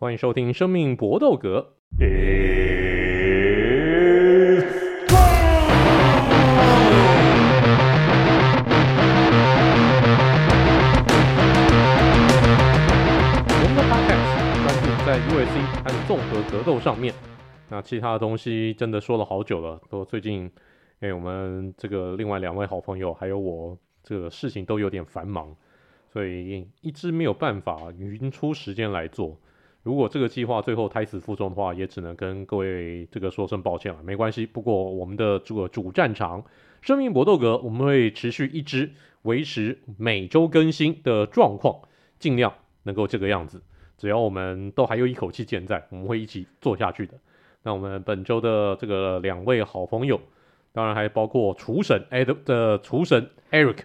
欢迎收听《生命搏斗格》。我们的 p o d c a s 专注在 UFC 和综合格斗上面，那其他的东西真的说了好久了。都最近，哎，我们这个另外两位好朋友还有我，这个事情都有点繁忙，所以一直没有办法匀出时间来做。如果这个计划最后胎死腹中的话，也只能跟各位这个说声抱歉了。没关系，不过我们的这个主战场生命搏斗格，我们会持续一直维持每周更新的状况，尽量能够这个样子。只要我们都还有一口气健在，我们会一起做下去的。那我们本周的这个两位好朋友，当然还包括厨神 Ed 的厨神 Eric。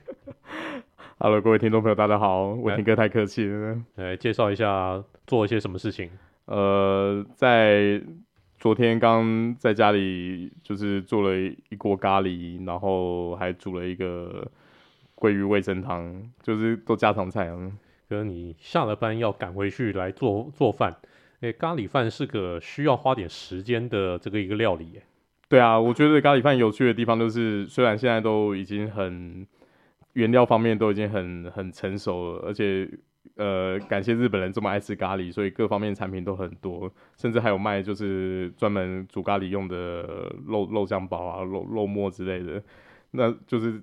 Hello，各位听众朋友，大家好，我听哥太客气了。来介绍一下做一些什么事情。呃，在昨天刚在家里就是做了一锅咖喱，然后还煮了一个鲑鱼味噌汤，就是做家常菜啊。哥，你下了班要赶回去来做做饭，哎，咖喱饭是个需要花点时间的这个一个料理。对啊，我觉得咖喱饭有趣的地方就是，虽然现在都已经很。原料方面都已经很很成熟了，而且呃，感谢日本人这么爱吃咖喱，所以各方面产品都很多，甚至还有卖就是专门煮咖喱用的肉肉酱包啊、肉肉末之类的。那就是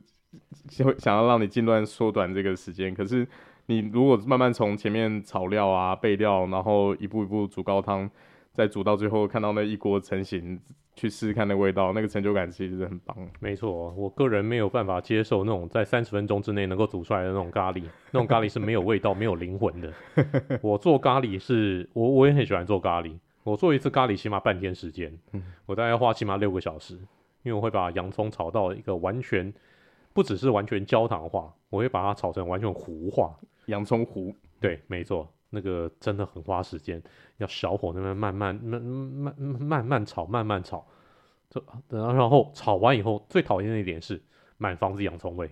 想想要让你尽量缩短这个时间。可是你如果慢慢从前面炒料啊、备料，然后一步一步煮高汤，再煮到最后看到那一锅成型。去试试看那味道，那个成就感其实是很棒。没错，我个人没有办法接受那种在三十分钟之内能够煮出来的那种咖喱，那种咖喱是没有味道、没有灵魂的。我做咖喱是，我我也很喜欢做咖喱。我做一次咖喱起码半天时间，我大概要花起码六个小时，因为我会把洋葱炒到一个完全，不只是完全焦糖化，我会把它炒成完全糊化，洋葱糊。对，没错。那个真的很花时间，要小火那边慢慢慢慢慢慢炒，慢慢炒，这然后炒完以后，最讨厌的一点是满房子洋葱味。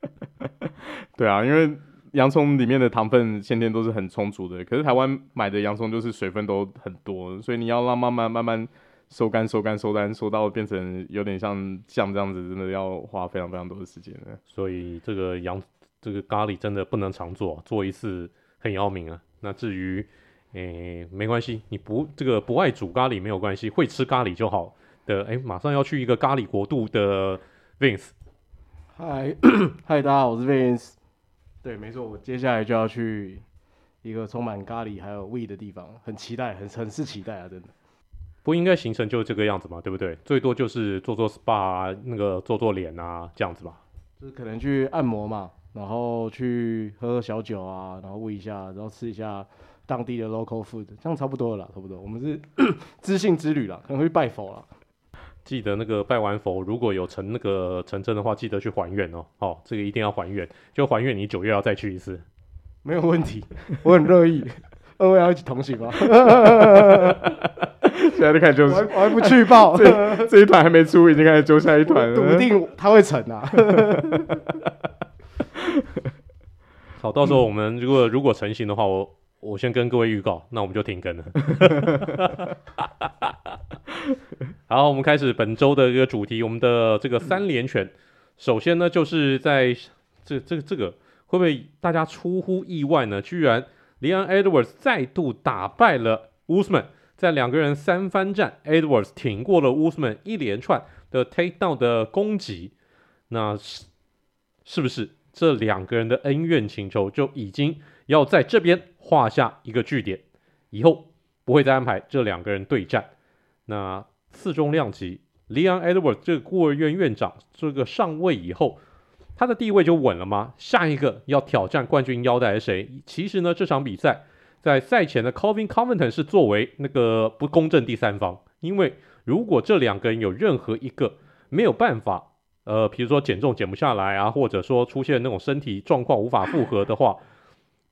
对啊，因为洋葱里面的糖分先天都是很充足的，可是台湾买的洋葱就是水分都很多，所以你要让慢慢慢慢收干、收干、收干，收到变成有点像酱这样子，真的要花非常非常多的时间。所以这个洋这个咖喱真的不能常做，做一次。很要命啊！那至于，诶、欸，没关系，你不这个不爱煮咖喱没有关系，会吃咖喱就好的。诶、欸，马上要去一个咖喱国度的 Vince，嗨 嗨，大家好，我是 Vince。对，没错，我接下来就要去一个充满咖喱还有味的地方，很期待，很很是期待啊！真的，不应该行程就这个样子嘛，对不对？最多就是做做 SPA 啊，那个做做脸啊，这样子吧。就是可能去按摩嘛。然后去喝喝小酒啊，然后问一下，然后吃一下当地的 local food，这样差不多了啦，差不多。我们是 知性之旅啦，可能会去拜佛啦。记得那个拜完佛，如果有成那个成真的话，记得去还愿哦。好、哦，这个一定要还愿，就还愿你九月要再去一次，没有问题，我很乐意。二位要一起同行吗？现在就开始揪，我还不去报，这这一团还没出，已经开始揪下一团了，笃定他会成啊。好，到时候我们如果如果成型的话，我我先跟各位预告，那我们就停更了。好，我们开始本周的一个主题，我们的这个三连拳。首先呢，就是在这这个这个会不会大家出乎意外呢？居然 Leon Edwards 再度打败了 Usman，在两个人三番战，Edwards 挺过了 Usman 一连串的 takedown 的攻击，那是是不是？这两个人的恩怨情仇就已经要在这边画下一个句点，以后不会再安排这两个人对战。那次中量级，Leon Edward 这个孤儿院院长这个上位以后，他的地位就稳了吗？下一个要挑战冠军腰带是谁？其实呢，这场比赛在赛前的 Colvin Covington 是作为那个不公正第三方，因为如果这两个人有任何一个没有办法。呃，比如说减重减不下来啊，或者说出现那种身体状况无法负荷的话，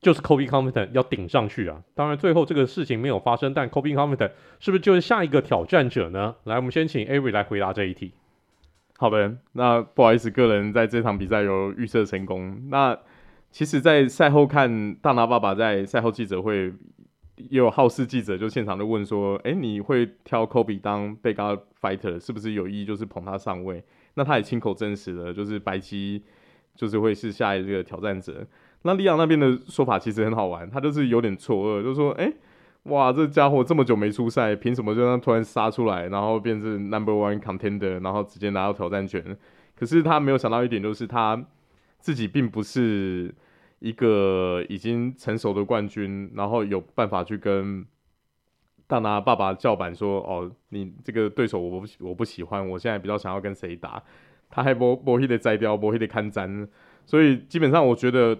就是 Kobe Covington 要顶上去啊。当然最后这个事情没有发生，但 Kobe Covington 是不是就是下一个挑战者呢？来，我们先请 Avery 来回答这一题。好的，那不好意思，个人在这场比赛有预测成功。那其实，在赛后看大拿爸爸在赛后记者会也有好事记者就现场就问说，哎、你会挑 Kobe 当被告 fighter 是不是有意就是捧他上位？那他也亲口证实了，就是白鸡就是会是下一个挑战者。那利昂那边的说法其实很好玩，他就是有点错愕，就说，哎、哇，这家伙这么久没出赛，凭什么就让突然杀出来，然后变成 number one contender，然后直接拿到挑战权？可是他没有想到一点，就是他自己并不是。一个已经成熟的冠军，然后有办法去跟大拿爸爸叫板说：“哦，你这个对手我不我不喜欢，我现在比较想要跟谁打。”他还不不会的摘掉，不会的看战，所以基本上我觉得，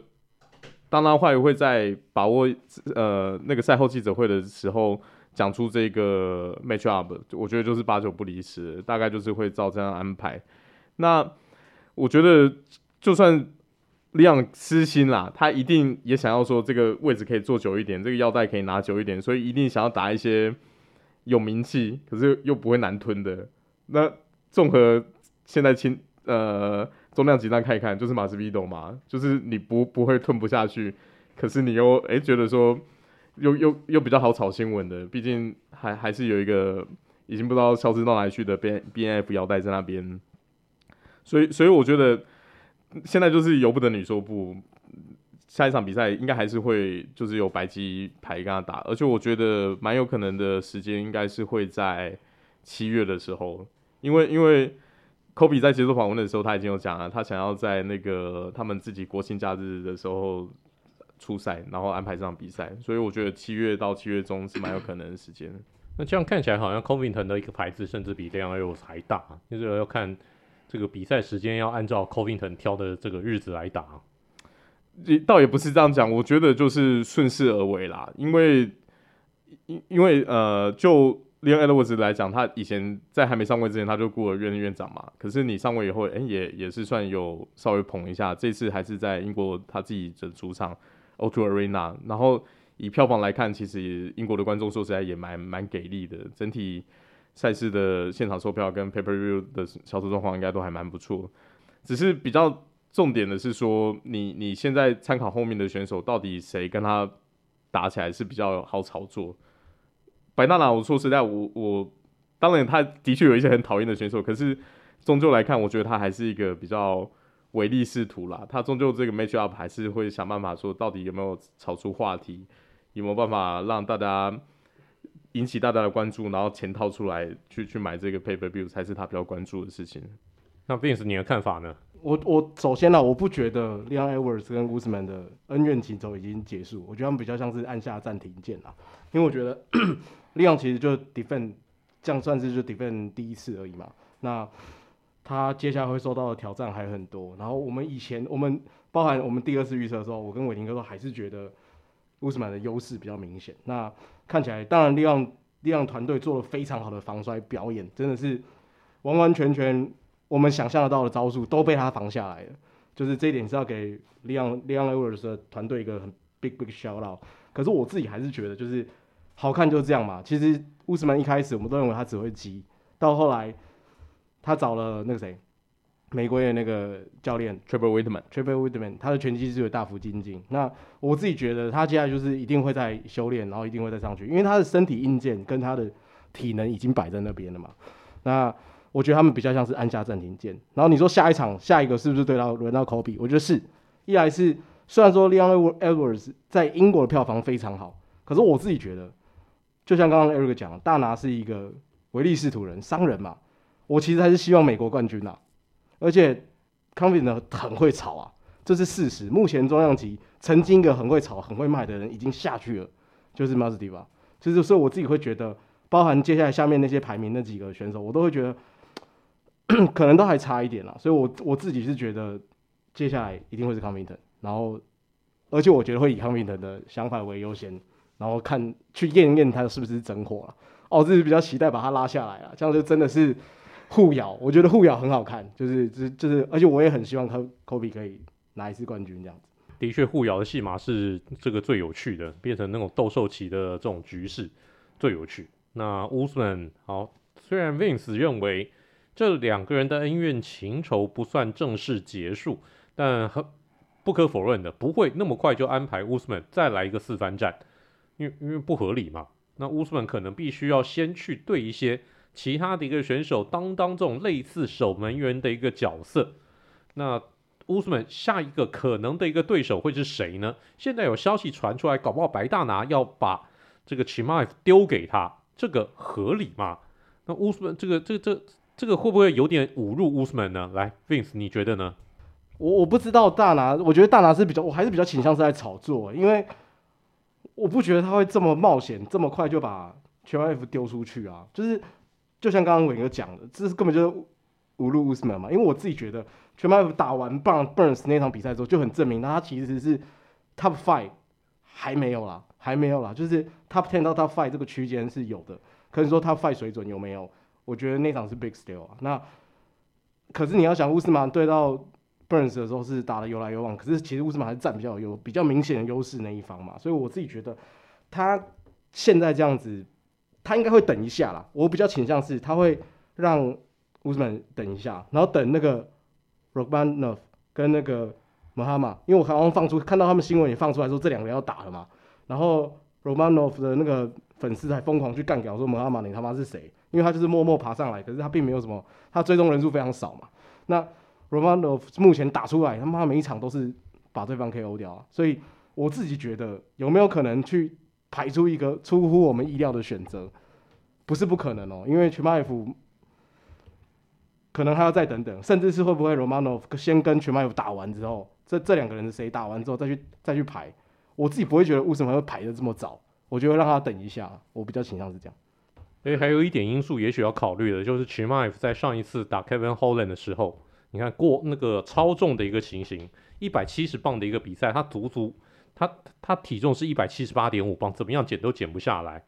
当他会会在把握呃那个赛后记者会的时候讲出这个 match up，我觉得就是八九不离十，大概就是会照这样安排。那我觉得就算。量私心啦，他一定也想要说这个位置可以坐久一点，这个腰带可以拿久一点，所以一定想要打一些有名气，可是又不会难吞的。那综合现在轻呃重量级上看一看，就是马斯比斗嘛，就是你不不会吞不下去，可是你又哎、觉得说又又又比较好炒新闻的，毕竟还还是有一个已经不知道消失到哪里去的 B B N F 腰带在那边，所以所以我觉得。现在就是由不得你说不，下一场比赛应该还是会就是有白鸡牌跟他打，而且我觉得蛮有可能的时间应该是会在七月的时候，因为因为科比在接受访问的时候他已经有讲了，他想要在那个他们自己国庆假日的时候出赛，然后安排这场比赛，所以我觉得七月到七月中是蛮有可能的时间。那这样看起来好像 Covington 的一个牌子甚至比 Leon Edwards 还大，就是要看。这个比赛时间要按照 Covington 挑的这个日子来打，也倒也不是这样讲，我觉得就是顺势而为啦。因为，因因为呃，就 Leon Edwards 来讲，他以前在还没上位之前，他就雇了院院长嘛。可是你上位以后，哎、也也是算有稍微捧一下。这次还是在英国他自己的主场 O2 Arena，然后以票房来看，其实英国的观众说实在也蛮蛮给力的，整体。赛事的现场售票跟 paper View 的销售状况应该都还蛮不错，只是比较重点的是说，你你现在参考后面的选手，到底谁跟他打起来是比较好操作？白大拿，我说实在，我我当然他的确有一些很讨厌的选手，可是终究来看，我觉得他还是一个比较唯利是图啦。他终究这个 Match Up 还是会想办法说，到底有没有炒出话题，有没有办法让大家。引起大家的关注，然后钱掏出来去去买这个 pay per view 才是他比较关注的事情。那 Vince 你的看法呢？我我首先呢，我不觉得 Leon Edwards 跟 Usman 的恩怨情仇已经结束，我觉得他们比较像是按下暂停键啦。因为我觉得 Leon 其实就 defend 这样算是就 defend 第一次而已嘛。那他接下来会受到的挑战还很多。然后我们以前我们包含我们第二次预测的时候，我跟伟霆哥都还是觉得。乌斯曼的优势比较明显，那看起来当然利昂利昂团队做了非常好的防摔表演，真的是完完全全我们想象得到的招数都被他防下来了，就是这一点是要给利昂利昂 Edwards 的团队一个很 big big shout out。可是我自己还是觉得就是好看就是这样嘛。其实乌斯曼一开始我们都认为他只会击，到后来他找了那个谁。美国的那个教练 Trevor Wittman，Trevor Wittman，他的拳击是有大幅精进。那我自己觉得他接下来就是一定会在修炼，然后一定会再上去，因为他的身体硬件跟他的体能已经摆在那边了嘛。那我觉得他们比较像是按下暂停键。然后你说下一场下一个是不是对到轮到 Kobe？我觉得是。一来是虽然说 Leon Edwards 在英国的票房非常好，可是我自己觉得，就像刚刚 Eric 讲，大拿是一个唯利是图人、商人嘛。我其实还是希望美国冠军呐。而且，Covington 很会炒啊，这是事实。目前重量级曾经一个很会炒、很会卖的人已经下去了，就是 Masvidal。其实，所以我自己会觉得，包含接下来下面那些排名那几个选手，我都会觉得可能都还差一点啦。所以我我自己是觉得，接下来一定会是 Covington。然后，而且我觉得会以 Covington 的想法为优先，然后看去验一验他是不是真货了。哦，这是比较期待把他拉下来了，这样就真的是。互咬，我觉得互咬很好看，就是就是，而且我也很希望科科比可以拿一次冠军这样子。的确，互咬的戏码是这个最有趣的，变成那种斗兽棋的这种局势最有趣。那 Usman 好，虽然 Vince 认为这两个人的恩怨情仇不算正式结束，但很不可否认的，不会那么快就安排 Usman 再来一个四番战。因为因为不合理嘛。那 Usman 可能必须要先去对一些其他的一个选手当当这种类似守门员的一个角色。那乌斯曼下一个可能的一个对手会是谁呢？现在有消息传出来，搞不好白大拿要把这个 Chima 丢给他，这个合理吗？那乌斯曼这个这个这这个会不会有点侮辱乌斯曼呢？来，Vince，你觉得呢？我我不知道大拿，我觉得大拿是比较，我还是比较倾向是在炒作，因为我不觉得他会这么冒险，这么快就把全 F 丢出去啊。就是就像刚刚伟哥讲的，这是根本就是侮辱乌斯曼嘛。因为我自己觉得。全马打完棒 Burns 那场比赛之后，就很证明他其实是 Top Five 还没有啦，还没有啦，就是 Top Ten 到 Top Five 这个区间是有的。可是说 Top Five 水准有没有？我觉得那场是 Big Steal 啊。那可是你要想乌斯曼对到 Burns 的时候是打得有来有往，可是其实乌斯曼还是占比较有比较明显的优势那一方嘛。所以我自己觉得他现在这样子，他应该会等一下啦。我比较倾向是他会让乌斯曼等一下，然后等那个。Romanov 跟那个穆哈马，因为我刚刚放出看到他们新闻也放出来说这两个要打了嘛，然后 Romanov 的那个粉丝还疯狂去干掉说穆哈马你他妈是谁？因为他就是默默爬上来，可是他并没有什么，他追踪人数非常少嘛。那 Romanov 目前打出来，他妈每一场都是把对方 KO 掉啊，所以我自己觉得有没有可能去排出一个出乎我们意料的选择？不是不可能哦，因为全马 F。可能还要再等等，甚至是会不会 Romanov 先跟全马友打完之后，这这两个人是谁打完之后再去再去排？我自己不会觉得为什么会排的这么早，我觉得让他等一下，我比较倾向是这样。所以还有一点因素，也许要考虑的就是全麦在上一次打 Kevin Holland 的时候，你看过那个超重的一个情形，一百七十磅的一个比赛，他足足他他体重是一百七十八点五磅，怎么样减都减不下来。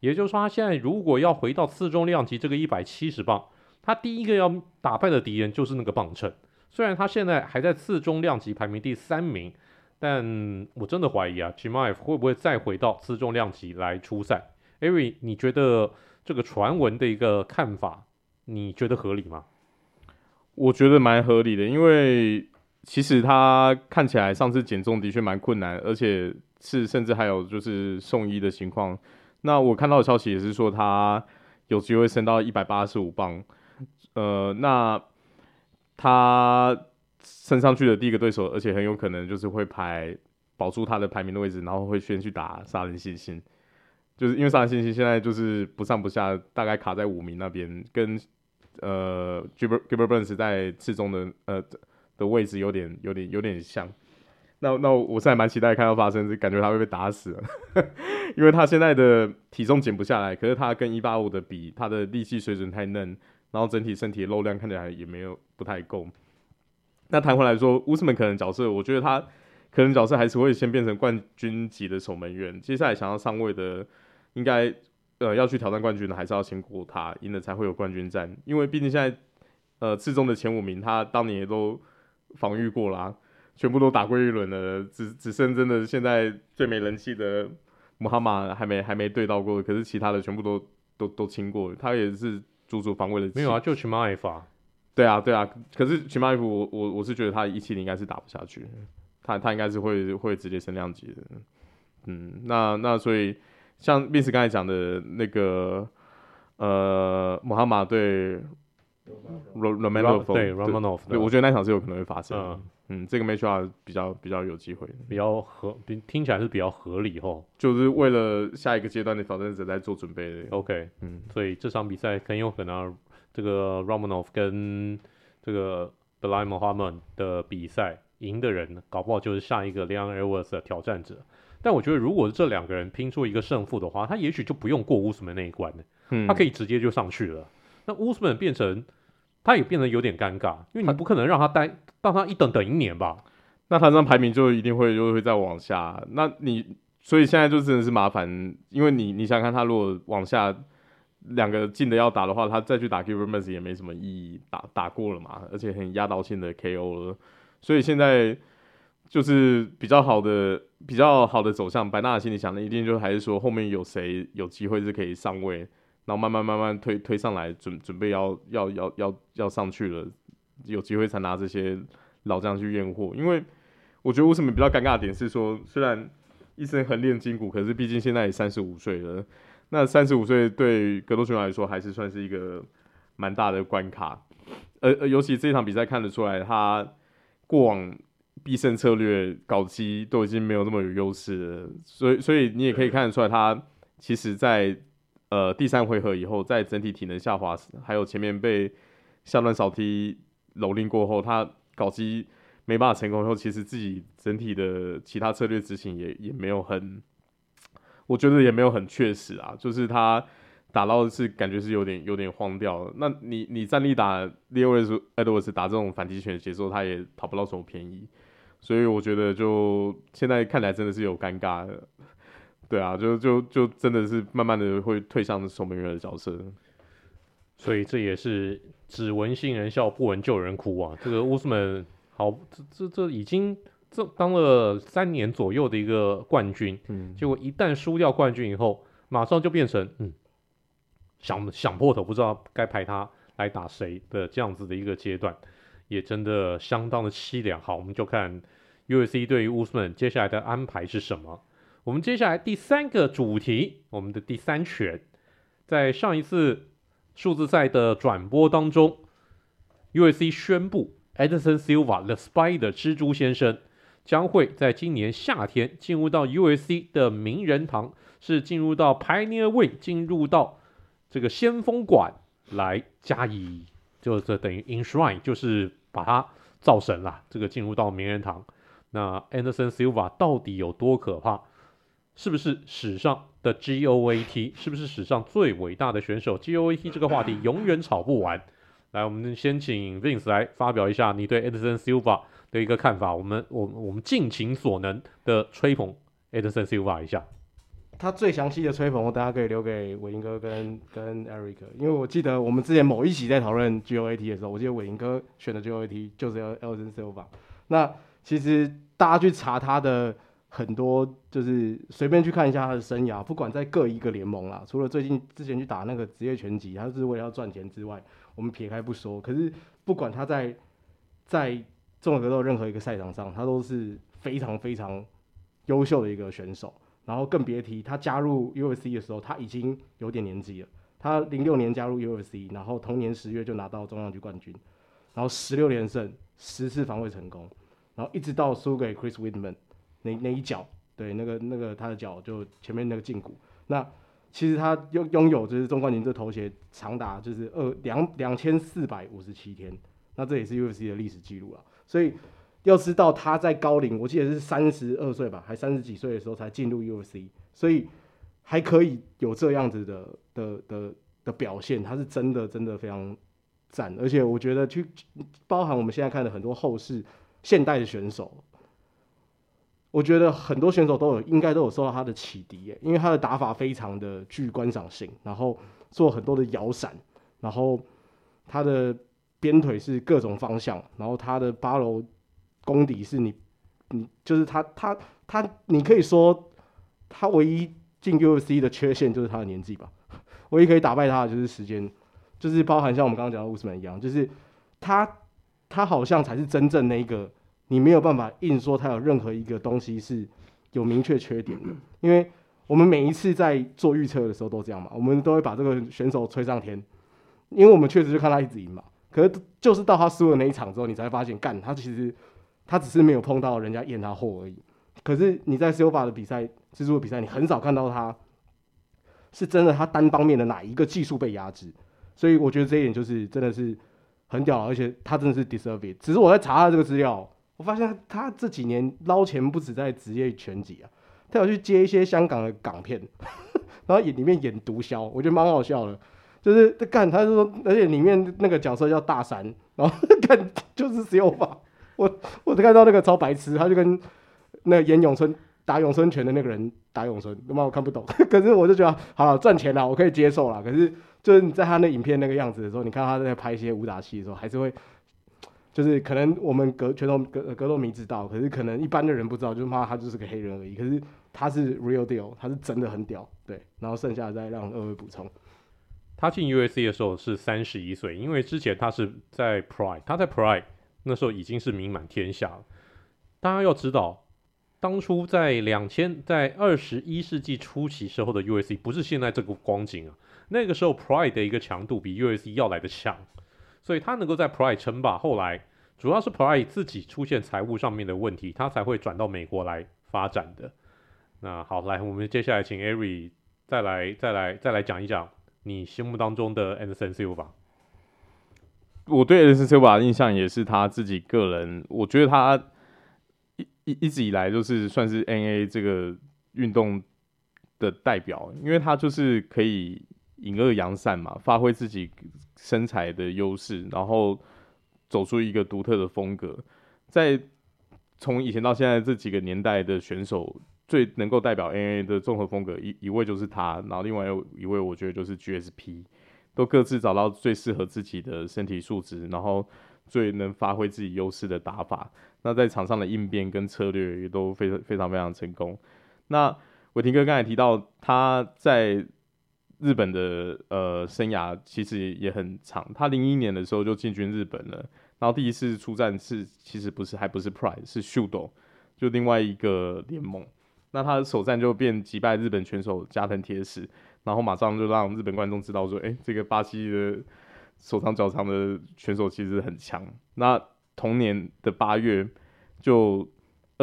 也就是说，他现在如果要回到次重量级这个一百七十磅。他第一个要打败的敌人就是那个磅秤，虽然他现在还在次重量级排名第三名，但我真的怀疑啊，Gmaf 会不会再回到次重量级来出赛？Ari，你觉得这个传闻的一个看法，你觉得合理吗？我觉得蛮合理的，因为其实他看起来上次减重的确蛮困难，而且是甚至还有就是送医的情况。那我看到的消息也是说他有机会升到一百八十五磅。呃，那他升上去的第一个对手，而且很有可能就是会排保住他的排名的位置，然后会先去打杀人信心，就是因为杀人信心现在就是不上不下，大概卡在五名那边，跟呃 Gilbert Gilbert Burns 在次中的呃的位置有点有点有点像。那那我现在蛮期待看到发生，是感觉他会被打死，因为他现在的体重减不下来，可是他跟一八五的比，他的力气水准太嫩。然后整体身体的肉量看起来也没有不太够。那谈回来说，乌斯曼可能角色，我觉得他可能角色还是会先变成冠军级的守门员。接下来想要上位的，应该呃要去挑战冠军的，还是要先过他，赢了才会有冠军战。因为毕竟现在呃次中的前五名，他当年也都防御过啦，全部都打过一轮了，只只剩真的现在最没人气的穆哈马还没还没对到过，可是其他的全部都都都清过了，他也是。足足防卫了没有啊，就 Chimaev 啊，对啊，对啊。可是 Chimaev 我我我是觉得他一七零应该是打不下去，他他应该是会会直接升量级的。嗯，那那所以像 Vince 刚才讲的那个呃，穆哈马对 Romanov 对 Romanov，对，我觉得那场是有可能会发生。嗯嗯，这个 matchup 比较比较有机会，比较合，听起来是比较合理吼，就是为了下一个阶段的挑战者在做准备。OK，嗯，所以这场比赛很有可能这个 Romanov 跟这个 Belal Muhammad 的比赛赢的人，搞不好就是下一个 Leon Edwards 的挑战者。但我觉得，如果这两个人拼出一个胜负的话，他也许就不用过乌斯曼那一关了，嗯，他可以直接就上去了。那乌斯曼变成。他也变得有点尴尬，因为你不可能让他待，让他一等等一年吧？那他这样排名就一定会就会再往下。那你所以现在就真的是麻烦，因为你你想看他如果往下两个进的要打的话，他再去打 Burns 也没什么意义，打打过了嘛，而且很压倒性的 KO 了。所以现在就是比较好的比较好的走向，白纳的心里想的一定就还是说后面有谁有机会是可以上位。然后慢慢慢慢推推上来，准准备要要要要要上去了，有机会才拿这些老将去验货。因为我觉得为什么比较尴尬的点是说，虽然一生横练筋骨，可是毕竟现在也三十五岁了。那三十五岁对格斗选手来说，还是算是一个蛮大的关卡。呃呃，尤其这场比赛看得出来，他过往必胜策略搞基都已经没有那么有优势了。所以，所以你也可以看得出来，他其实在呃第三回合以后，在整体体能下滑，还有前面被下段扫踢蹂躏过后，他搞基没办法成功以后，其实自己整体的其他策略执行也也没有很。我觉得也没有很确实啊，就是他打到是感觉是有点有点慌掉了。那你你站立打列维斯艾德沃斯打这种反击拳的节奏，他也讨不到什么便宜。所以我觉得就现在看来真的是有尴尬的，对啊，就就就真的是慢慢的会退上守门员的角色。所以这也是只闻新人笑，不闻旧人哭啊。这个乌斯曼好，这这这已经。这当了三年左右的一个冠军，嗯，结果一旦输掉冠军以后，马上就变成嗯，想想破头不知道该派他来打谁的这样子的一个阶段，也真的相当的凄凉。好，我们就看 UFC 对于乌斯曼接下来的安排是什么。我们接下来第三个主题，我们的第三拳，在上一次数字赛的转播当中，UFC 宣布 Anderson Silva The Spider 蜘蛛先生。将会在今年夏天进入到 UFC 的名人堂，是进入到 Pioneer Way，进入到这个先锋馆来加以，就是等于 Enshrine，就是把它造神了。这个进入到名人堂，那 Anderson Silva 到底有多可怕？是不是史上的 GOAT？是不是史上最伟大的选手？GOAT 这个话题永远吵不完。来，我们先请 Vince 来发表一下你对 Anderson Silva 的一个看法。我们我我们尽情所能的吹捧 Anderson Silva 一下。他最详细的吹捧，我大家可以留给伟英哥跟跟 Eric，因为我记得我们之前某一集在讨论 GOAT 的时候，我记得伟英哥选的 GOAT 就是 Anderson Silva。那其实大家去查他的很多，就是随便去看一下他的生涯，不管在各一个联盟啦，除了最近之前去打那个职业拳击，他是为了要赚钱之外。我们撇开不说，可是不管他在在综合格斗任何一个赛场上，他都是非常非常优秀的一个选手。然后更别提他加入 UFC 的时候，他已经有点年纪了。他零六年加入 UFC，然后同年十月就拿到重量级冠军，然后十六连胜，十次防卫成功，然后一直到输给 Chris w i d m a n 那那一脚，对，那个那个他的脚就前面那个胫骨，那。其实他拥拥有就是中冠军这头衔长达就是二两两千四百五十七天，那这也是 UFC 的历史记录了。所以要知道他在高龄，我记得是三十二岁吧，还三十几岁的时候才进入 UFC，所以还可以有这样子的的的的表现，他是真的真的非常赞。而且我觉得去包含我们现在看的很多后世现代的选手。我觉得很多选手都有，应该都有受到他的启迪耶，因为他的打法非常的具观赏性，然后做很多的摇闪，然后他的鞭腿是各种方向，然后他的八楼功底是你，你就是他他他，你可以说他唯一进 UFC 的缺陷就是他的年纪吧，唯一可以打败他的就是时间，就是包含像我们刚刚讲的乌斯曼一样，就是他他好像才是真正那个。你没有办法硬说他有任何一个东西是有明确缺点的，因为我们每一次在做预测的时候都这样嘛，我们都会把这个选手吹上天，因为我们确实就看他一直赢嘛。可是就是到他输了那一场之后，你才发现，干他其实他只是没有碰到人家验他货而已。可是你在 Silva 的比赛、蜘蛛的比赛，你很少看到他是真的他单方面的哪一个技术被压制，所以我觉得这一点就是真的是很屌，而且他真的是 deserve it。只是我在查他这个资料。我发现他这几年捞钱不止在职业拳击啊，他有去接一些香港的港片，然后演里面演毒枭，我觉得蛮好笑的。就是他干，他说，而且里面那个角色叫大山，然后 干就是 Silva。我我看到那个超白痴，他就跟那个演咏春打咏春拳的那个人打咏春，他妈我看不懂。可是我就觉得好了，赚钱了，我可以接受了。可是就是你在他那影片那个样子的时候，你看他在拍一些武打戏的时候，还是会。就是可能我们格拳头格格斗迷知道，可是可能一般的人不知道，就是骂他就是个黑人而已。可是他是 real deal，他是真的很屌，对。然后剩下再让二位补充。他进 U.S.C 的时候是三十一岁，因为之前他是在 Pride，他在 Pride 那时候已经是名满天下了。大家要知道当初在两千在二十一世纪初期时候的 USC 不是现在这个光景啊，那个时候 Pride 的一个强度比 USC 要来的强，所以他能够在 Pride 称霸。后来主要是 Pride 自己出现财务上面的问题，他才会转到美国来发展的。那好，来我们接下来请 Ari 再来再来再来讲一讲你心目当中的 Anderson Silva。我对 Anderson Silva 的印象也是他自己个人，我觉得他。一一一直以来就是算是 NA 这个运动的代表，因为他就是可以隐恶扬善嘛，发挥自己身材的优势，然后走出一个独特的风格。在从以前到现在这几个年代的选手，最能够代表 NA 的综合风格一一位就是他，然后另外一位我觉得就是 GSP，都各自找到最适合自己的身体素质，然后最能发挥自己优势的打法。那在场上的应变跟策略也都非常非常非常成功。那伟霆哥刚才提到他在日本的呃生涯其实也很长，他零一年的时候就进军日本了，然后第一次出战是其实不是还不是 Pride 是 Shooto 就另外一个联盟。那他的首战就便击败日本拳手加藤铁史，然后马上就让日本观众知道说，哎、这个巴西的手长脚长的拳手其实很强。那同年的八月，就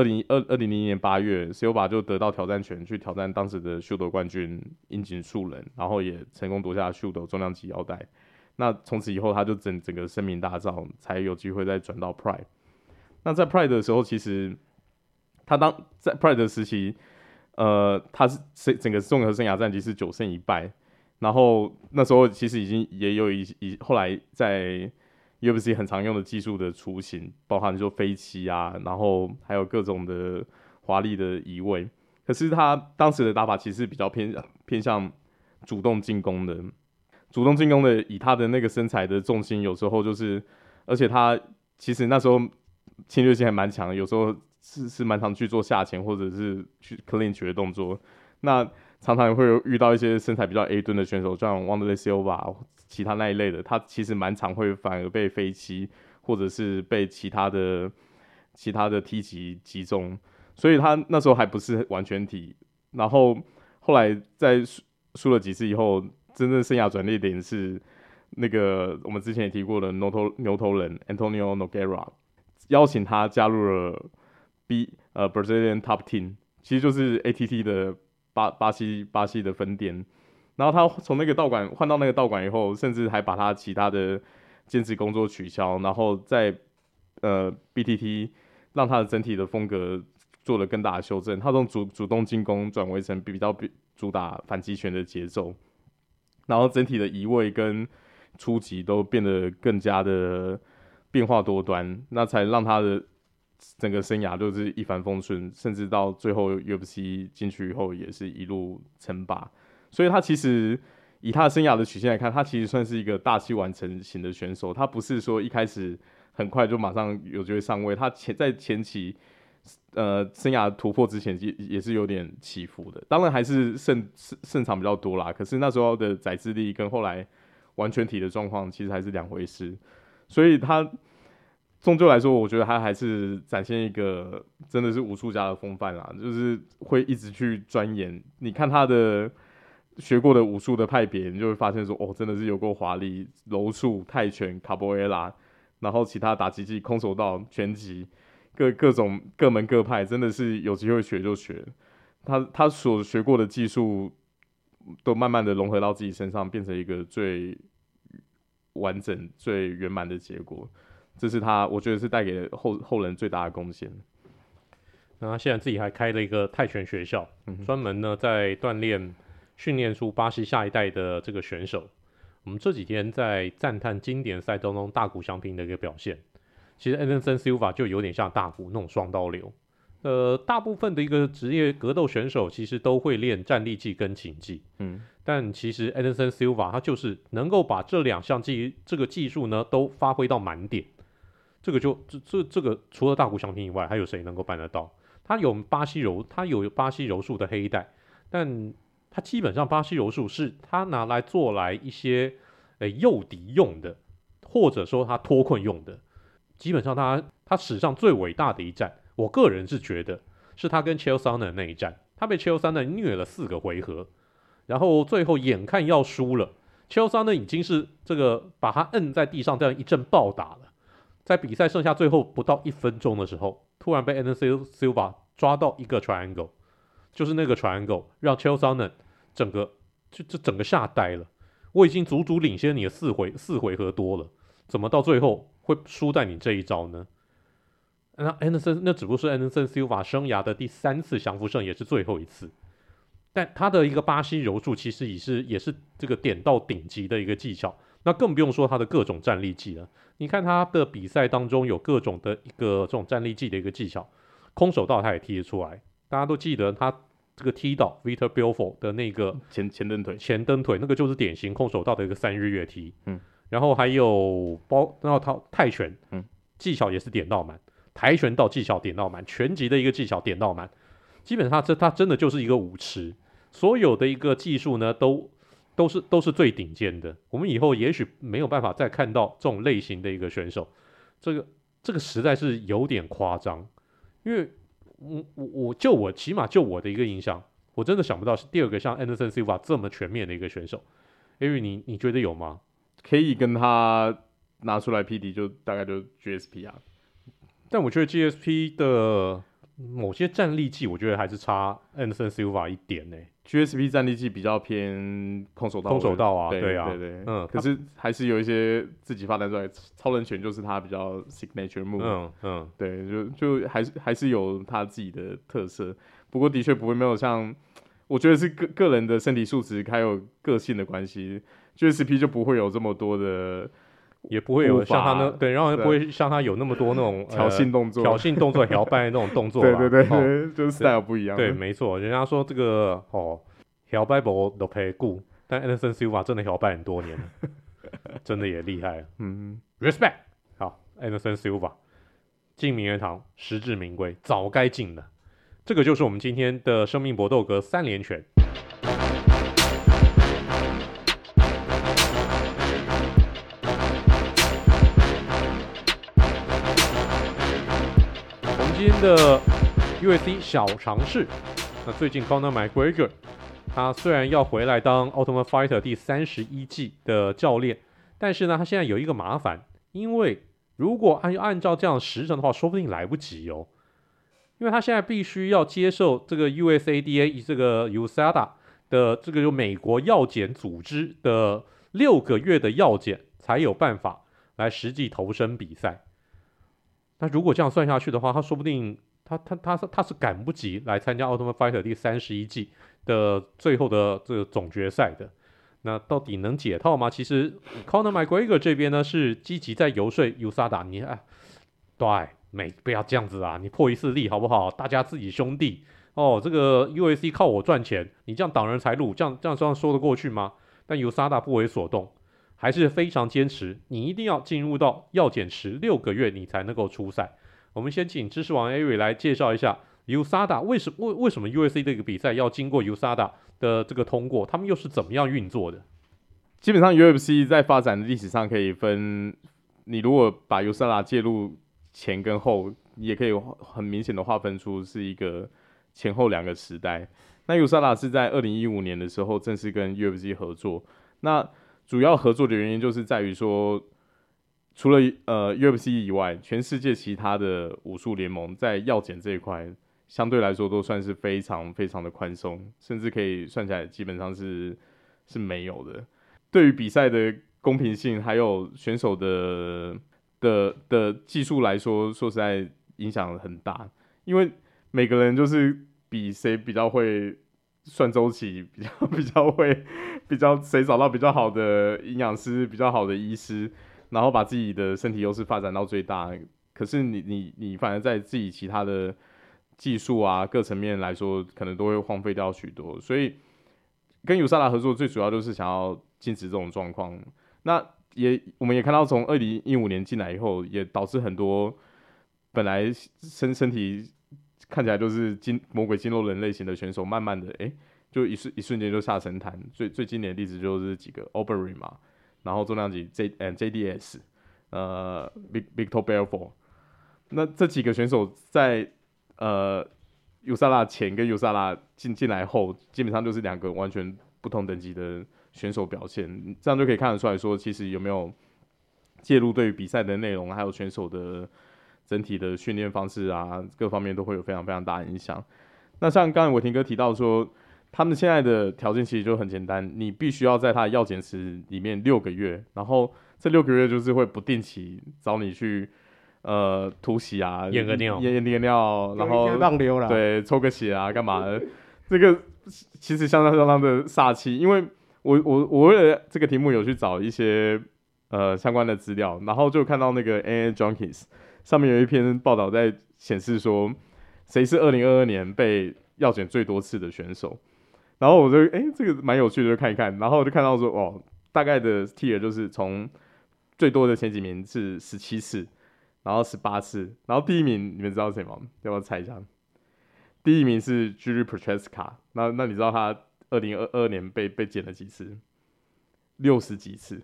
二零二二零零一年八月，Silva 就得到挑战权去挑战当时的 Shooto 冠军樱井树人，然后也成功夺下 Shooto 重量级腰带。那从此以后，他就整整个声名大噪，才有机会再转到 Pride。那在 Pride 的时候，其实他当在 Pride 的时期，呃，他是整个综合生涯战绩是九胜一败，然后那时候其实已经也有一一后来在。UFC 很常用的技术的雏形，包含说飞膝啊，然后还有各种的华丽的移位。可是他当时的打法其实比较偏偏向主动进攻的，主动进攻的，以他的那个身材的重心，有时候就是，而且他其实那时候侵略性还蛮强的，有时候是是蛮常去做下潜或者是去 clinch 的动作。那常常也会遇到一些身材比较 A 吨的选手，像 Wanderlei Silva。其他那一类的，他其实蛮常会反而被飞膝，或者是被其他的其他的踢击击中，所以他那时候还不是完全体。然后后来在输输了几次以后，真正生涯转捩点是那个我们之前也提过的牛头牛头人 Antonio Nogueira 邀请他加入了 B 呃 Brazilian Top Team，其实就是 ATT 的巴巴西巴西的分店。然后他从那个道馆换到那个道馆以后，甚至还把他其他的兼职工作取消，然后在呃 BTT 让他的整体的风格做了更大的修正。他从主主动进攻转为成比较比主打反击拳的节奏，然后整体的移位跟出击都变得更加的变化多端，那才让他的整个生涯都是一帆风顺，甚至到最后 UFC 进去以后也是一路称霸。所以他其实以他的生涯的曲线来看，他其实算是一个大器晚成型的选手。他不是说一开始很快就马上有机会上位，他前在前期呃生涯突破之前也也是有点起伏的。当然还是胜胜胜场比较多啦，可是那时候的宰制力跟后来完全体的状况其实还是两回事。所以他终究来说，我觉得他还是展现一个真的是武术家的风范啦，就是会一直去钻研。你看他的。学过的武术的派别，你就会发现说，哦，真的是有够华丽，柔术、泰拳、卡波埃拉，然后其他打击技、空手道、拳击，各各种各门各派，真的是有机会学就学。他他所学过的技术，都慢慢的融合到自己身上，变成一个最完整、最圆满的结果。这是他，我觉得是带给后后人最大的贡献。那他现在自己还开了一个泰拳学校，专门呢在锻炼。训练出巴西下一代的这个选手，我们这几天在赞叹经典赛当中大谷翔平的一个表现。其实 Anderson Silva 就有点像大谷那种双刀流。呃，大部分的一个职业格斗选手其实都会练站立技跟擒技，嗯，但其实 Anderson Silva 他就是能够把这两项技这个技术呢都发挥到满点。这个就这这这个除了大谷翔平以外，还有谁能够办得到？他有巴西柔，他有巴西柔术的黑带，但。他基本上巴西柔术是他拿来做来一些诶诱敌用的，或者说他脱困用的。基本上他他史上最伟大的一战，我个人是觉得是他跟 c h e l s o n 的那一战，他被 Chael Sonnen 虐了四个回合，然后最后眼看要输了，Chael Sonnen 已经是这个把他摁在地上这样一阵暴打了，在比赛剩下最后不到一分钟的时候，突然被 Anderson Silva 抓到一个 triangle，就是那个 triangle 让 Chael Sonnen 整个就就整个吓呆了，我已经足足领先你的四回四回合多了，怎么到最后会输在你这一招呢？那安德森那只不过是安德森 Silva 生涯的第三次降服胜，也是最后一次。但他的一个巴西柔术其实也是也是这个点到顶级的一个技巧，那更不用说他的各种战力技了。你看他的比赛当中有各种的一个这种战力技的一个技巧，空手道他也踢得出来。大家都记得他这个踢倒 Vitor Belfort 的那个前前蹬腿，前蹬腿那个就是典型空手道的一个三日月踢。嗯，然后还有包，然后他泰拳，嗯，技巧也是点到满。跆拳道技巧点到满，拳击的一个技巧点到满，基本上这他真的就是一个舞池，所有的一个技术呢都都是都是最顶尖的。我们以后也许没有办法再看到这种类型的一个选手，这个这个实在是有点夸张，因为我我我就我起码就我的一个印象，我真的想不到是第二个像 Anderson Silva 这么全面的一个选手。因为你你觉得有吗？可以跟他拿出来 P D，就大概就 GSP 啊。但我觉得 GSP 的某些战力技，我觉得还是差 Anderson Silva 一点呢、欸。GSP 战力技比较偏空手道，空手道啊，对，对啊，对，对对，嗯，可是还是有一些自己发展出来，超人拳就是他比较 signature move，嗯嗯，对，就就还是还是有他自己的特色。不过的确不会没有像，我觉得是个个人的身体素质还有个性的关系，GSP 就不会有这么多的。也不会有像他那对，然后也不会像他有那么多那种挑衅动作、挑衅动作、摇摆那种动作。对对对对，哦、就是 style 不一样。对，没错，人家说这个哦，摇摆不都陪顾，但 Anderson Silva 真的摇摆很多年了，真的也厉害。嗯，respect。好，Anderson Silva 进名人堂，实至名归，早该进的。这个就是我们今天的生命搏斗格三连拳。的 USC 小尝试，那最近 Conor McGregor 他虽然要回来当 Ultimate Fighter 第三十一季的教练，但是呢，他现在有一个麻烦，因为如果按按照这样时程的话，说不定来不及哦，因为他现在必须要接受这个 USADA 这个 USADA 的这个就美国药检组织的六个月的药检，才有办法来实际投身比赛。那如果这样算下去的话，他说不定他他他是他是赶不及来参加《奥特曼 Fighter》第三十一季的最后的这个总决赛的。那到底能解套吗？其实 Conor McGregor 这边呢是积极在游说 USADA，你哎，对，没不要这样子啊，你破一次例好不好？大家自己兄弟哦，这个 USC 靠我赚钱，你这样挡人财路，这样这样这样说得过去吗？但 USADA 不为所动。还是非常坚持，你一定要进入到药检池六个月，你才能够出赛。我们先请知识王 Ari 来介绍一下 USADA 为什为为什么 UFC 这个比赛要经过 USADA 的这个通过，他们又是怎么样运作的？基本上 UFC 在发展的历史上可以分，你如果把 USADA 介入前跟后，也可以很明显的划分出是一个前后两个时代。那 USADA 是在二零一五年的时候正式跟 UFC 合作，那主要合作的原因就是在于说，除了呃 UFC 以外，全世界其他的武术联盟在药检这一块，相对来说都算是非常非常的宽松，甚至可以算起来基本上是是没有的。对于比赛的公平性，还有选手的的的技术来说，说实在影响很大，因为每个人就是比谁比较会。算周期 比较比较会比较谁找到比较好的营养师，比较好的医师，然后把自己的身体优势发展到最大。可是你你你反而在自己其他的技术啊各层面来说，可能都会荒废掉许多。所以跟 USADA 合作最主要就是想要禁止这种状况。那也我们也看到，从二零一五年进来以后，也导致很多本来身身体。看起来就是金魔鬼金肉人类型的选手，慢慢的，哎、就一瞬一瞬间就下神坛。最最经典的例子就是几个 Overeem 嘛，然后重量级 J 嗯 JDS，呃，Vic Vitor Belfort，那这几个选手在呃 USADA 前跟 USADA 进进来后，基本上就是两个完全不同等级的选手表现，这样就可以看得出来说，其实有没有介入对于比赛的内容，还有选手的整体的训练方式啊，各方面都会有非常非常大的影响。那像刚才伟霆哥提到说，他们现在的条件其实就很简单，你必须要在他的药检池里面六个月，然后这六个月就是会不定期找你去呃突袭啊，验个尿，验验个尿，然后浪流了，对，抽个血啊，干嘛的？这个其实相当相当的煞气，因为我我我为了这个题目有去找一些呃相关的资料，然后就看到那个 AA Junkies 上面有一篇报道在显示说，谁是二零二二年被药检最多次的选手。然后我就哎，这个蛮有趣的，就看一看。然后我就看到说，哦，大概的 tier 就是从最多的前几名是十七次，然后十八次，然后第一名你们知道谁吗？要不要猜一下？第一名是 Jiri Prochazka。那那你知道他二零二二年被被检了几次？六十几次。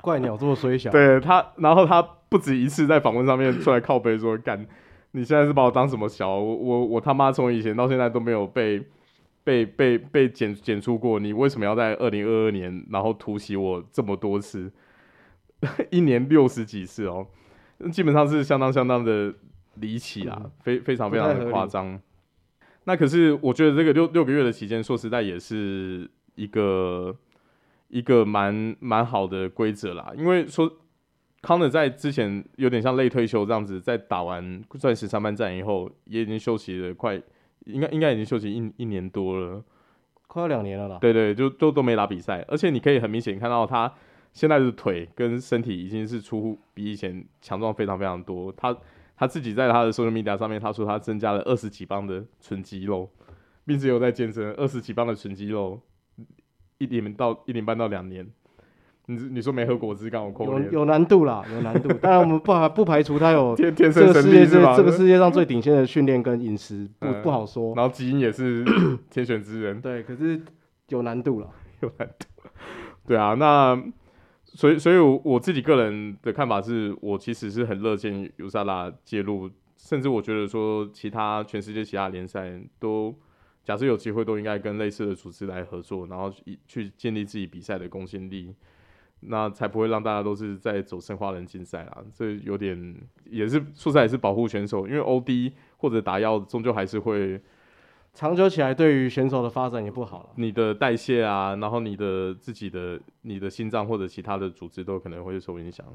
怪鸟这么衰小。对他，然后他不止一次在访问上面出来靠背说干。你现在是把我当什么小？我我我他妈从以前到现在都没有被被被被检检出过。你为什么要在二零二二年然后突袭我这么多次？一年六十几次哦，基本上是相当相当的离奇啊，嗯、非非常非常的夸张。那可是我觉得这个六六个月的期间，说实在也是一个一个蛮蛮好的规则啦，因为说。康德在之前有点像类退休这样子，在打完钻石三班战以后，也已经休息了快，应该应该已经休息一一年多了，快要两年了啦。对对，就都都没打比赛，而且你可以很明显看到他现在的腿跟身体已经是出乎比以前强壮非常非常多。他他自己在他的 social media 上面，他说他增加了二十几磅的纯肌肉，并且有在健身，二十几磅的纯肌肉，一年到一年半到两年。你你说没喝果汁，刚好扣有有难度啦，有难度。当然我们不排不排除他有 天天生神力是吧？这个世界上最顶尖的训练跟饮食不、嗯、不好说。然后基因也是 天选之人。对，可是有难度了，有难度。对啊，那所以所以我，我自己个人的看法是，我其实是很乐见 USADA 介入，甚至我觉得说，其他全世界其他联赛都假设有机会，都应该跟类似的组织来合作，然后去建立自己比赛的公信力。那才不会让大家都是在走生化人竞赛啦，这有点也是说实在也是保护选手，因为 OD 或者打药终究还是会长久起来，对于选手的发展也不好了。你的代谢啊，然后你的自己的你的心脏或者其他的组织都可能会受影响。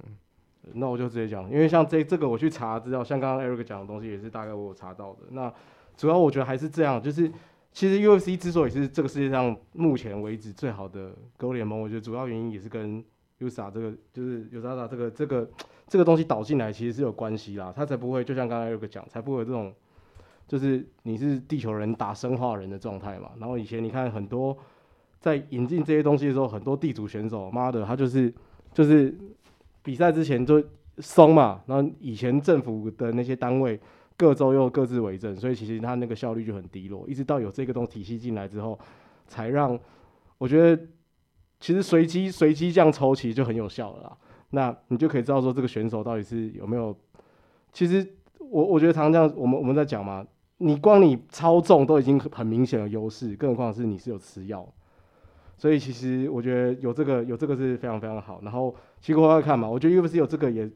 那我就直接讲，因为像这这个我去查资料，像刚刚 Eric 讲的东西也是大概我有查到的。那主要我觉得还是这样，就是其实 UFC 之所以是这个世界上目前为止最好的格斗联盟，我觉得主要原因也是跟 USA 这个就是 USA 这个这个这个东西导进来，其实是有关系啦，他才不会就像刚才有个讲，才不会有这种就是你是地球人打生化人的状态嘛。然后以前你看很多在引进这些东西的时候，很多地主选手，妈的，他就是就是比赛之前就松嘛，然后以前政府的那些单位各州又各自为政，所以其实他那个效率就很低落。一直到有这个东体系进来之后，才让我觉得。其实随机随机这样抽其实就很有效了啦，那你就可以知道说这个选手到底是有没有。其实我我觉得常常这样，我们我们在讲嘛，你光你操纵都已经很明显的优势，更何况是你是有吃药。所以其实我觉得有这个有这个是非常非常好。然后其实我要看嘛，我觉得 UFC 有这个也，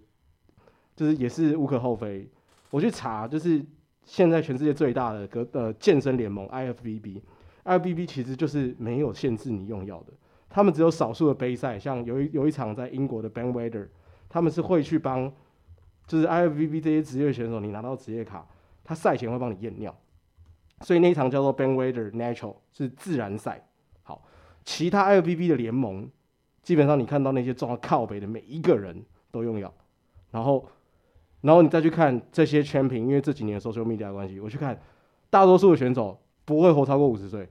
就是也是无可厚非。我去查，就是现在全世界最大的个呃健身联盟 IFBB，IFBB 其实就是没有限制你用药的。他们只有少数的杯赛，像有一有一场在英国的 Ben Weider，他们是会去帮，就是 IFBB 这些职业选手，你拿到职业卡，他赛前会帮你验尿，所以那一场叫做 Ben Weider Natural 是自然赛。好，其他 IFBB 的联盟，基本上你看到那些撞到靠北的每一个人都用药，然后，然后你再去看这些全屏因为这几年 social media 的关系，我去看大多数的选手不会活超过五十岁，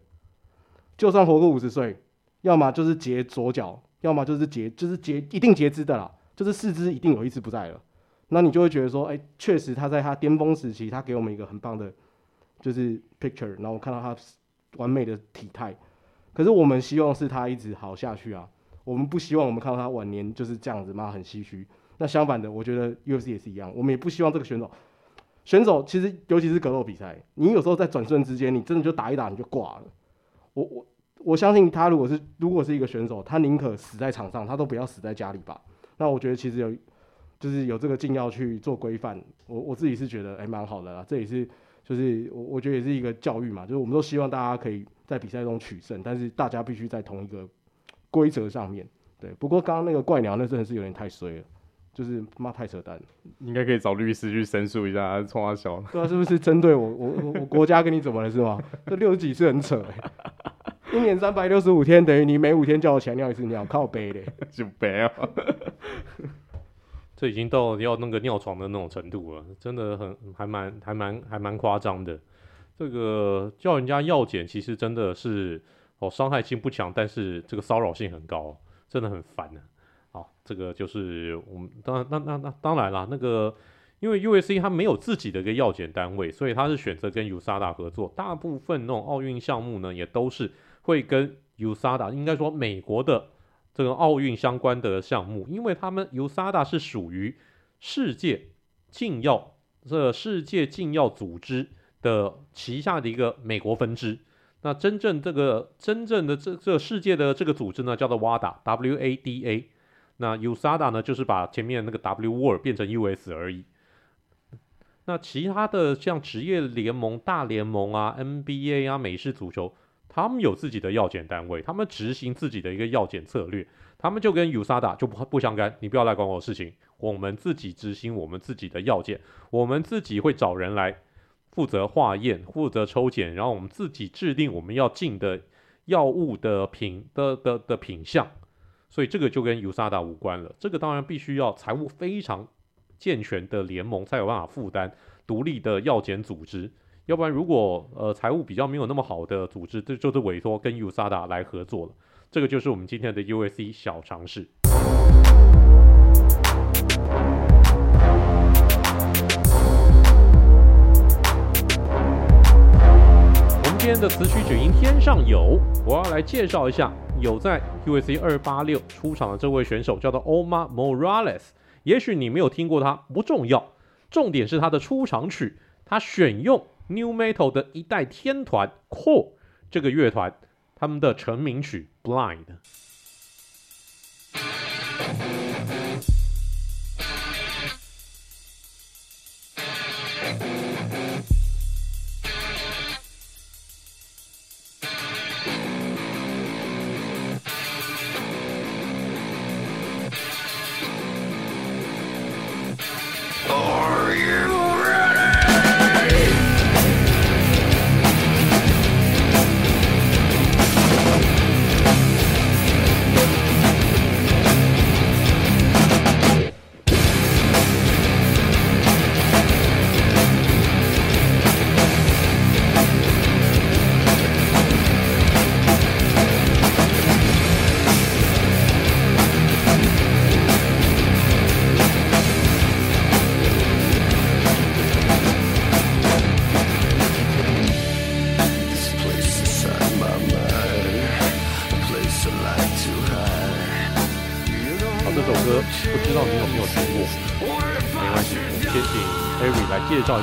就算活过五十岁。要么就是截左脚，要么就是截，就是截一定截肢的啦，就是四肢一定有一只不在了。那你就会觉得说，哎、欸，确实他在他巅峰时期，他给我们一个很棒的，就是 picture，然后看到他完美的体态。可是我们希望是他一直好下去啊，我们不希望我们看到他晚年就是这样子嘛，很唏嘘。那相反的，我觉得 UFC 也是一样，我们也不希望这个选手选手其实尤其是格斗比赛，你有时候在转瞬之间，你真的就打一打你就挂了。我我我相信他如果是如果是一个选手，他宁可死在场上，他都不要死在家里吧。那我觉得其实有就是有这个禁药去做规范，我我自己是觉得哎蛮好的啦。这也是就是我我觉得也是一个教育嘛，就是我们都希望大家可以在比赛中取胜，但是大家必须在同一个规则上面。对，不过刚刚那个怪鸟那真的是有点太衰了。就是妈太扯淡了，应该可以找律师去申诉一下，冲他笑。对啊，是不是针对我 我我我国家跟你怎么了是吗？这六十几次很扯一年三百六十五天，等于你每五天叫我起来尿一次尿，靠背嘞，就背啊。这已经到要那个尿床的那种程度了，真的很还蛮还蛮还蛮夸张的。这个叫人家药检，其实真的是哦，伤害性不强，但是这个骚扰性很高，真的很烦呢、啊。这个就是我们当然，那那那当然啦，那个因为 USC 它没有自己的一个药检单位，所以它是选择跟 USADA 合作。大部分那种奥运项目呢，也都是会跟 USADA，应该说美国的这个奥运相关的项目，因为他们 USADA 是属于世界禁药这、世界禁药组织的旗下的一个美国分支。那真正这个真正的这这世界的这个组织呢，叫做 WADA，W-A-D-A。那 USADA 呢，就是把前面那个 W word 变成 US 而已。那其他的像职业联盟、大联盟啊、NBA 啊、美式足球，他们有自己的药检单位，他们执行自己的一个药检策略，他们就跟 USADA 就不不相干，你不要来管我的事情，我们自己执行我们自己的药检，我们自己会找人来负责化验、负责抽检，然后我们自己制定我们要进的药物的品的的的，品相。所以这个就跟 USADA 无关了。这个当然必须要财务非常健全的联盟才有办法负担独立的药检组织，要不然如果呃财务比较没有那么好的组织，这就是委托跟 USADA 来合作了。这个就是我们今天的 USC 小尝试。天的词曲只因天上有，我要来介绍一下。有在 QAC 二八六出场的这位选手叫做 Omar Morales，也许你没有听过他，不重要，重点是他的出场曲，他选用 New Metal 的一代天团 Core 这个乐团，他们的成名曲 Blind。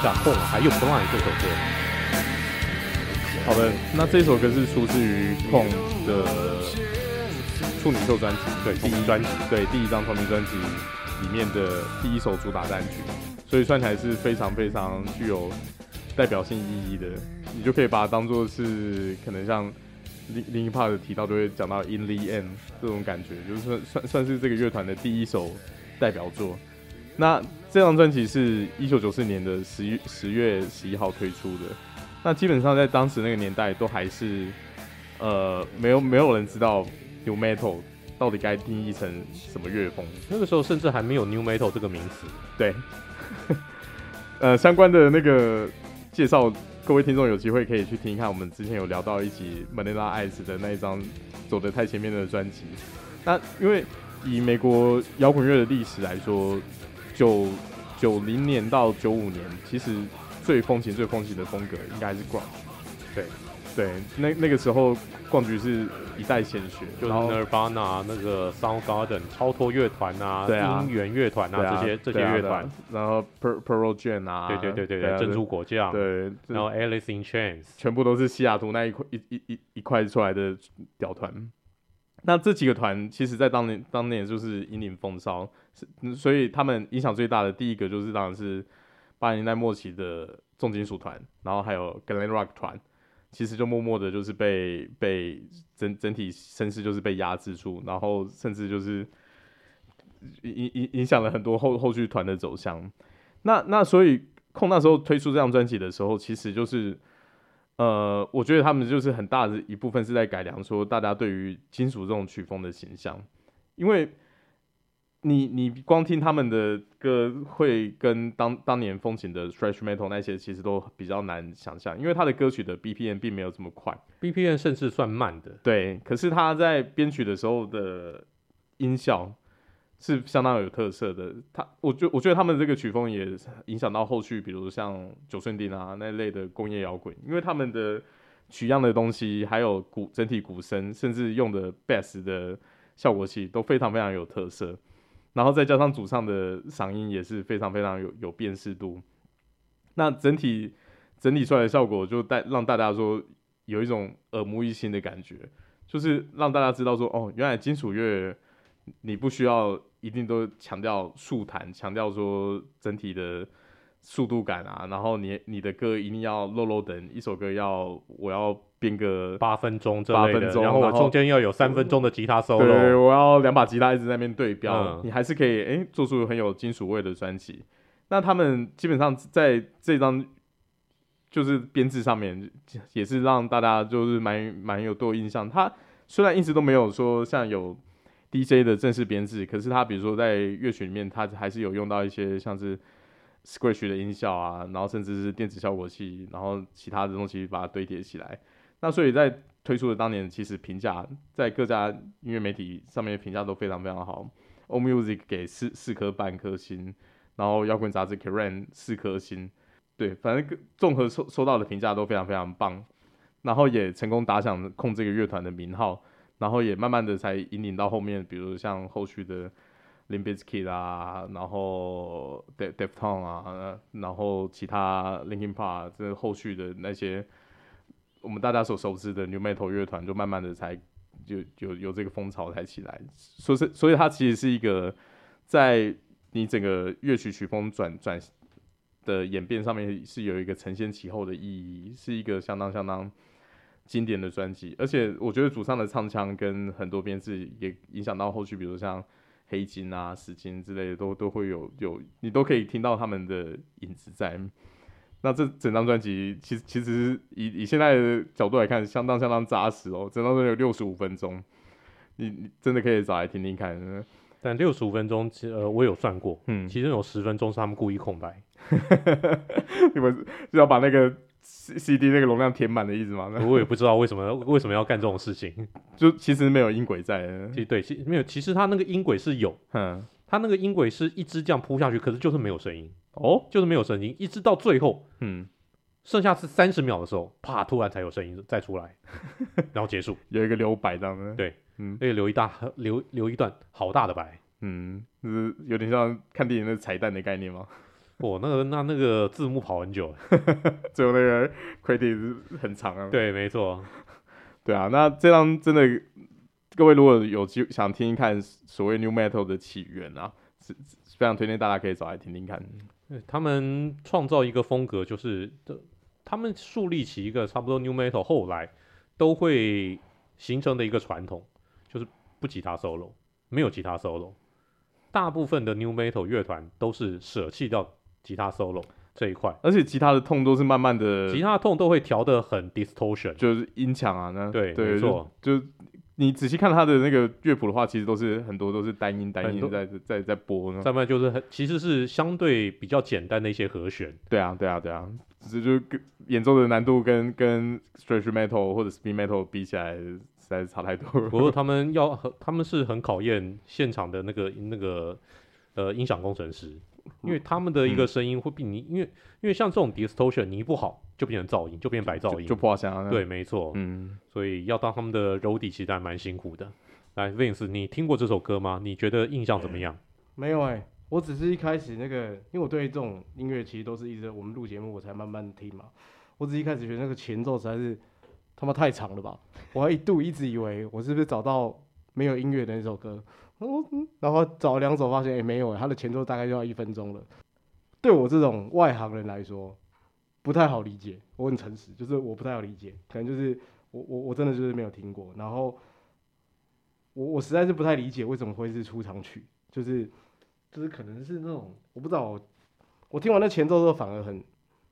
照一下《Korn》还有《Blind》这首歌。好的，那这首歌是出自于《Korn》的处女作专辑，对，第一专辑，对，第一张同名专辑里面的第一首主打单曲，所以算起来是非常非常具有代表性意义的。你就可以把它当做是可能像另另一 part 提到，就会讲到《In the End》这种感觉，就是算算算是这个乐团的第一首代表作。那这张专辑是一九九四年的十月十月十一号推出的。那基本上在当时那个年代，都还是呃没有没有人知道 New Metal 到底该定义成什么乐风。那个时候甚至还没有 New Metal 这个名词。对，呃，相关的那个介绍，各位听众有机会可以去听一看。我们之前有聊到一集 Manila Ice 的那一张走得太前面的专辑。那因为以美国摇滚乐的历史来说，九九零年到九五年，其实最风行、最风行的风格应该是 grunge。对对，那那个时候 grunge 是一代先学，就是 Nirvana 那个 Soundgarden 超脱乐团啊，对啊，音源乐团啊，啊，这些这些乐团，然后 Pearl Jam 啊，对对对对对，珍珠果酱，对，然后 Alice in Chains，全部都是西雅图那一块一一一一块出来的屌团。那这几个团，其实在当年当年就是引领风骚，所以他们影响最大的第一个就是当然是八零年代末期的重金属团，然后还有 Glam Rock 团，其实就默默的就是被被整整体声势就是被压制住，然后甚至就是影影影响了很多后后续团的走向。那那所以空那时候推出这张专辑的时候，其实就是。呃，我觉得他们就是很大的一部分是在改良说大家对于金属这种曲风的形象，因为你你光听他们的歌，会跟当当年风行的 thrash metal 那些其实都比较难想象，因为他的歌曲的 BPM 并没有这么快，BPM 甚至算慢的。对，可是他在编曲的时候的音效。是相当有特色的，他，我觉我觉得他们这个曲风也影响到后续，比如像九寸钉啊那类的工业摇滚，因为他们的取样的东西，还有鼓整体鼓声，甚至用的 bass 的效果器都非常非常有特色，然后再加上主唱的嗓音也是非常非常有有辨识度，那整体整体出来的效果就带让大家说有一种耳目一新的感觉，就是让大家知道说哦，原来金属乐。你不需要一定都强调速弹，强调说整体的速度感啊，然后你你的歌一定要漏漏等，一首歌要我要编个八分钟这八分钟，然后我中间要有三分钟的吉他 solo，对，我要两把吉他一直在那边对标，嗯，你还是可以诶、欸、做出很有金属味的专辑。那他们基本上在这张就是编制上面也是让大家就是蛮蛮有多印象。他虽然一直都没有说像有。DJ 的正式编制，可是他比如说在乐曲里面，他还是有用到一些像是 Scratch 的音效啊，然后甚至是电子效果器，然后其他的东西把它堆叠起来。那所以在推出的当年，其实评价在各家音乐媒体上面评价都非常非常好。O Music 给四四颗半颗星，然后摇滚杂志 Kerrang 四颗星，对，反正综合收收到的评价都非常非常棒，然后也成功打响控这个乐团的名号。然后也慢慢的才引领到后面，比如像后续的 Limp Bizkit 啊，然后 Deaf Ton 啊，然后其他 Linkin Park 这后续的那些我们大家所熟知的 New Metal 乐团，就慢慢的才就有有这个风潮才起来。所以所以它其实是一个在你整个乐曲曲风转转的演变上面是有一个承先启后的意义，是一个相当相当。经典的专辑，而且我觉得主唱的唱腔跟很多编制也影响到后续，比如像黑金啊、死金之类的，都都会有有你都可以听到他们的影子在。那这整张专辑其实其实以以现在的角度来看，相当相当扎实哦。整张专辑有六十五分钟，你你真的可以找来听听看。但六十五分钟，其实呃我有算过，嗯，其中有十分钟是他们故意空白，你们是要把那个。C C D 那个容量填满的意思吗？我也不知道为什么为什么要干这种事情，就其实没有音轨在。其实对，其没有，其实它那个音轨是有，嗯，它那个音轨是一直这样铺下去，可是就是没有声音哦，就是没有声音，一直到最后，嗯，剩下是三十秒的时候，啪，突然才有声音再出来，然后结束，有一个留白这样的，对，嗯，而且留一大留留一段好大的白，嗯，就是有点像看电影的彩蛋的概念吗？哦，那个那那个字幕跑很久，最后那个 credit 很长啊。对，没错。对啊，那这张真的，各位如果有机想听一看所谓 New Metal 的起源啊，是非常推荐大家可以找来听听看。他们创造一个风格，就是他们树立起一个差不多 New Metal 后来都会形成的一个传统，就是不吉他 solo，没有吉他 solo，大部分的 New Metal 乐团都是舍弃掉。吉他 solo 这一块，而且吉他的痛都是慢慢的，吉他的痛都会调的很 distortion，就是音墙啊，那对，对，没错，就，你仔细看他的那个乐谱的话，其实都是很多都是单音单音在在在播呢。再不然就是很，其实是相对比较简单的一些和弦。对啊，对啊，对啊，只是就跟演奏的难度跟跟 thrash metal 或者 speed metal 比起来，实在是差太多了。不过他们要，他们是很考验现场的那个那个呃音响工程师。因为他们的一个声音会比你，因为因为像这种 distortion，你一不好就变成噪音，就变白噪音，就，就不好想。对，没错，嗯，所以要当他们的柔底，其实还蛮辛苦的。来，Vince，你听过这首歌吗？你觉得印象怎么样？没有哎、欸，我只是一开始那个，因为我对这种音乐其实都是一直我们录节目我才慢慢听嘛。我只一开始觉得那个前奏实在是他妈太长了吧，我还一度一直以为我是不是找到没有音乐的那首歌。然后找两首发现，哎，没有，它的前奏大概就要一分钟了。对我这种外行人来说，不太好理解。我很诚实，就是我不太好理解，可能就是我我我真的就是没有听过。然后我我实在是不太理解为什么会是出场曲，就是就是可能是那种我不知道，我听完那前奏之后反而很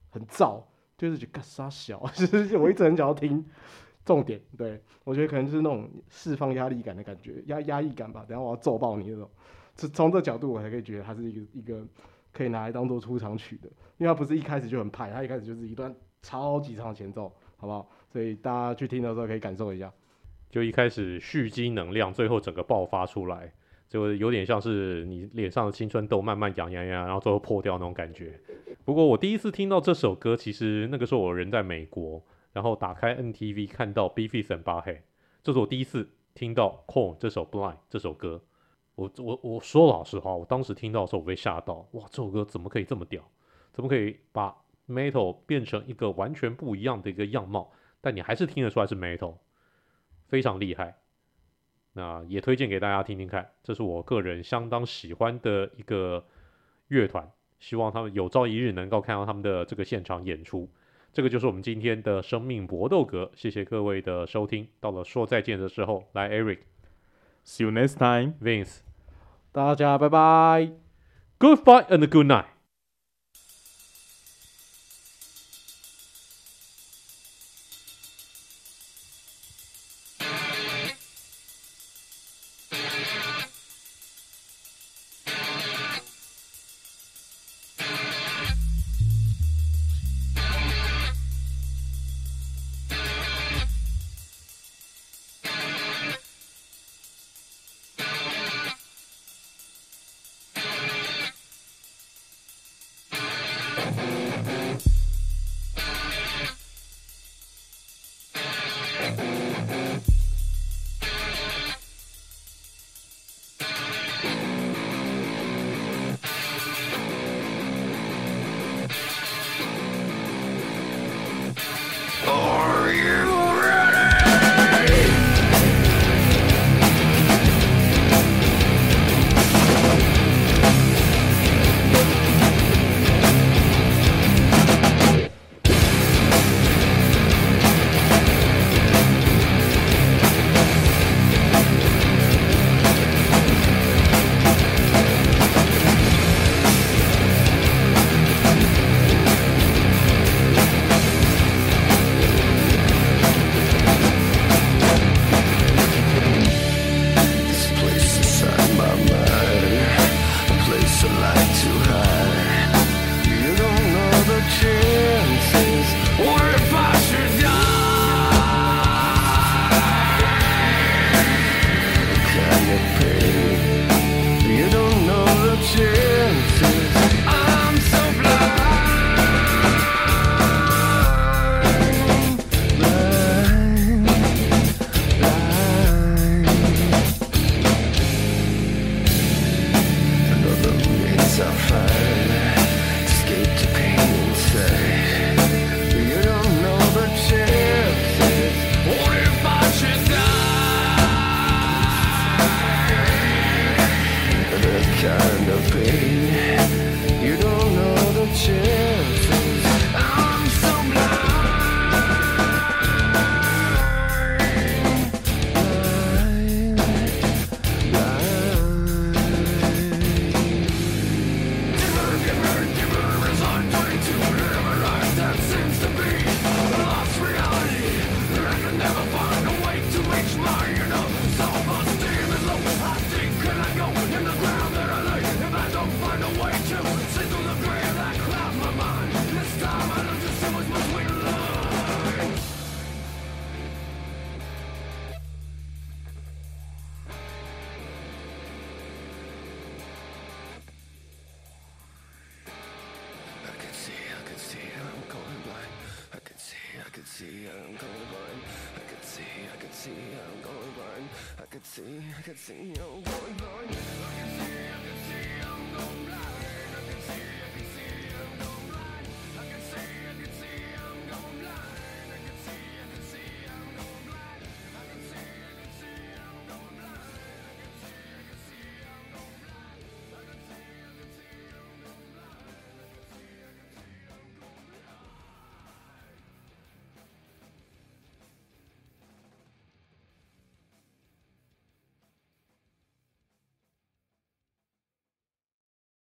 很燥，就是觉得干啥小，就是我一直很想要听。重点，对，我觉得可能就是那种释放压力感的感觉，压压抑感吧。等下我要揍爆你那种，是从这角度我才可以觉得它是一个一个可以拿来当做出场曲的，因为它不是一开始就很派，它一开始就是一段超级长的前奏，好不好？所以大家去听的时候可以感受一下，就一开始蓄积能量，最后整个爆发出来，就有点像是你脸上的青春痘慢慢痒痒痒，然后最后破掉那种感觉。不过我第一次听到这首歌，其实那个时候我人在美国。然后打开 NTV 看到 Beavis and b a h e 这是我第一次听到 Korn 这首 Blind 这首歌。我我我说老实话，我当时听到的时候我被吓到，哇，这首歌怎么可以这么屌？怎么可以把 Metal 变成一个完全不一样的一个样貌？但你还是听得出来是 Metal，非常厉害。那也推荐给大家听听看，这是我个人相当喜欢的一个乐团，希望他们有朝一日能够看到他们的这个现场演出。这个就是我们今天的生命搏斗格，谢谢各位的收听。到了说再见的时候，来，Eric，See you next time，Vince，大家拜拜，Goodbye and good night。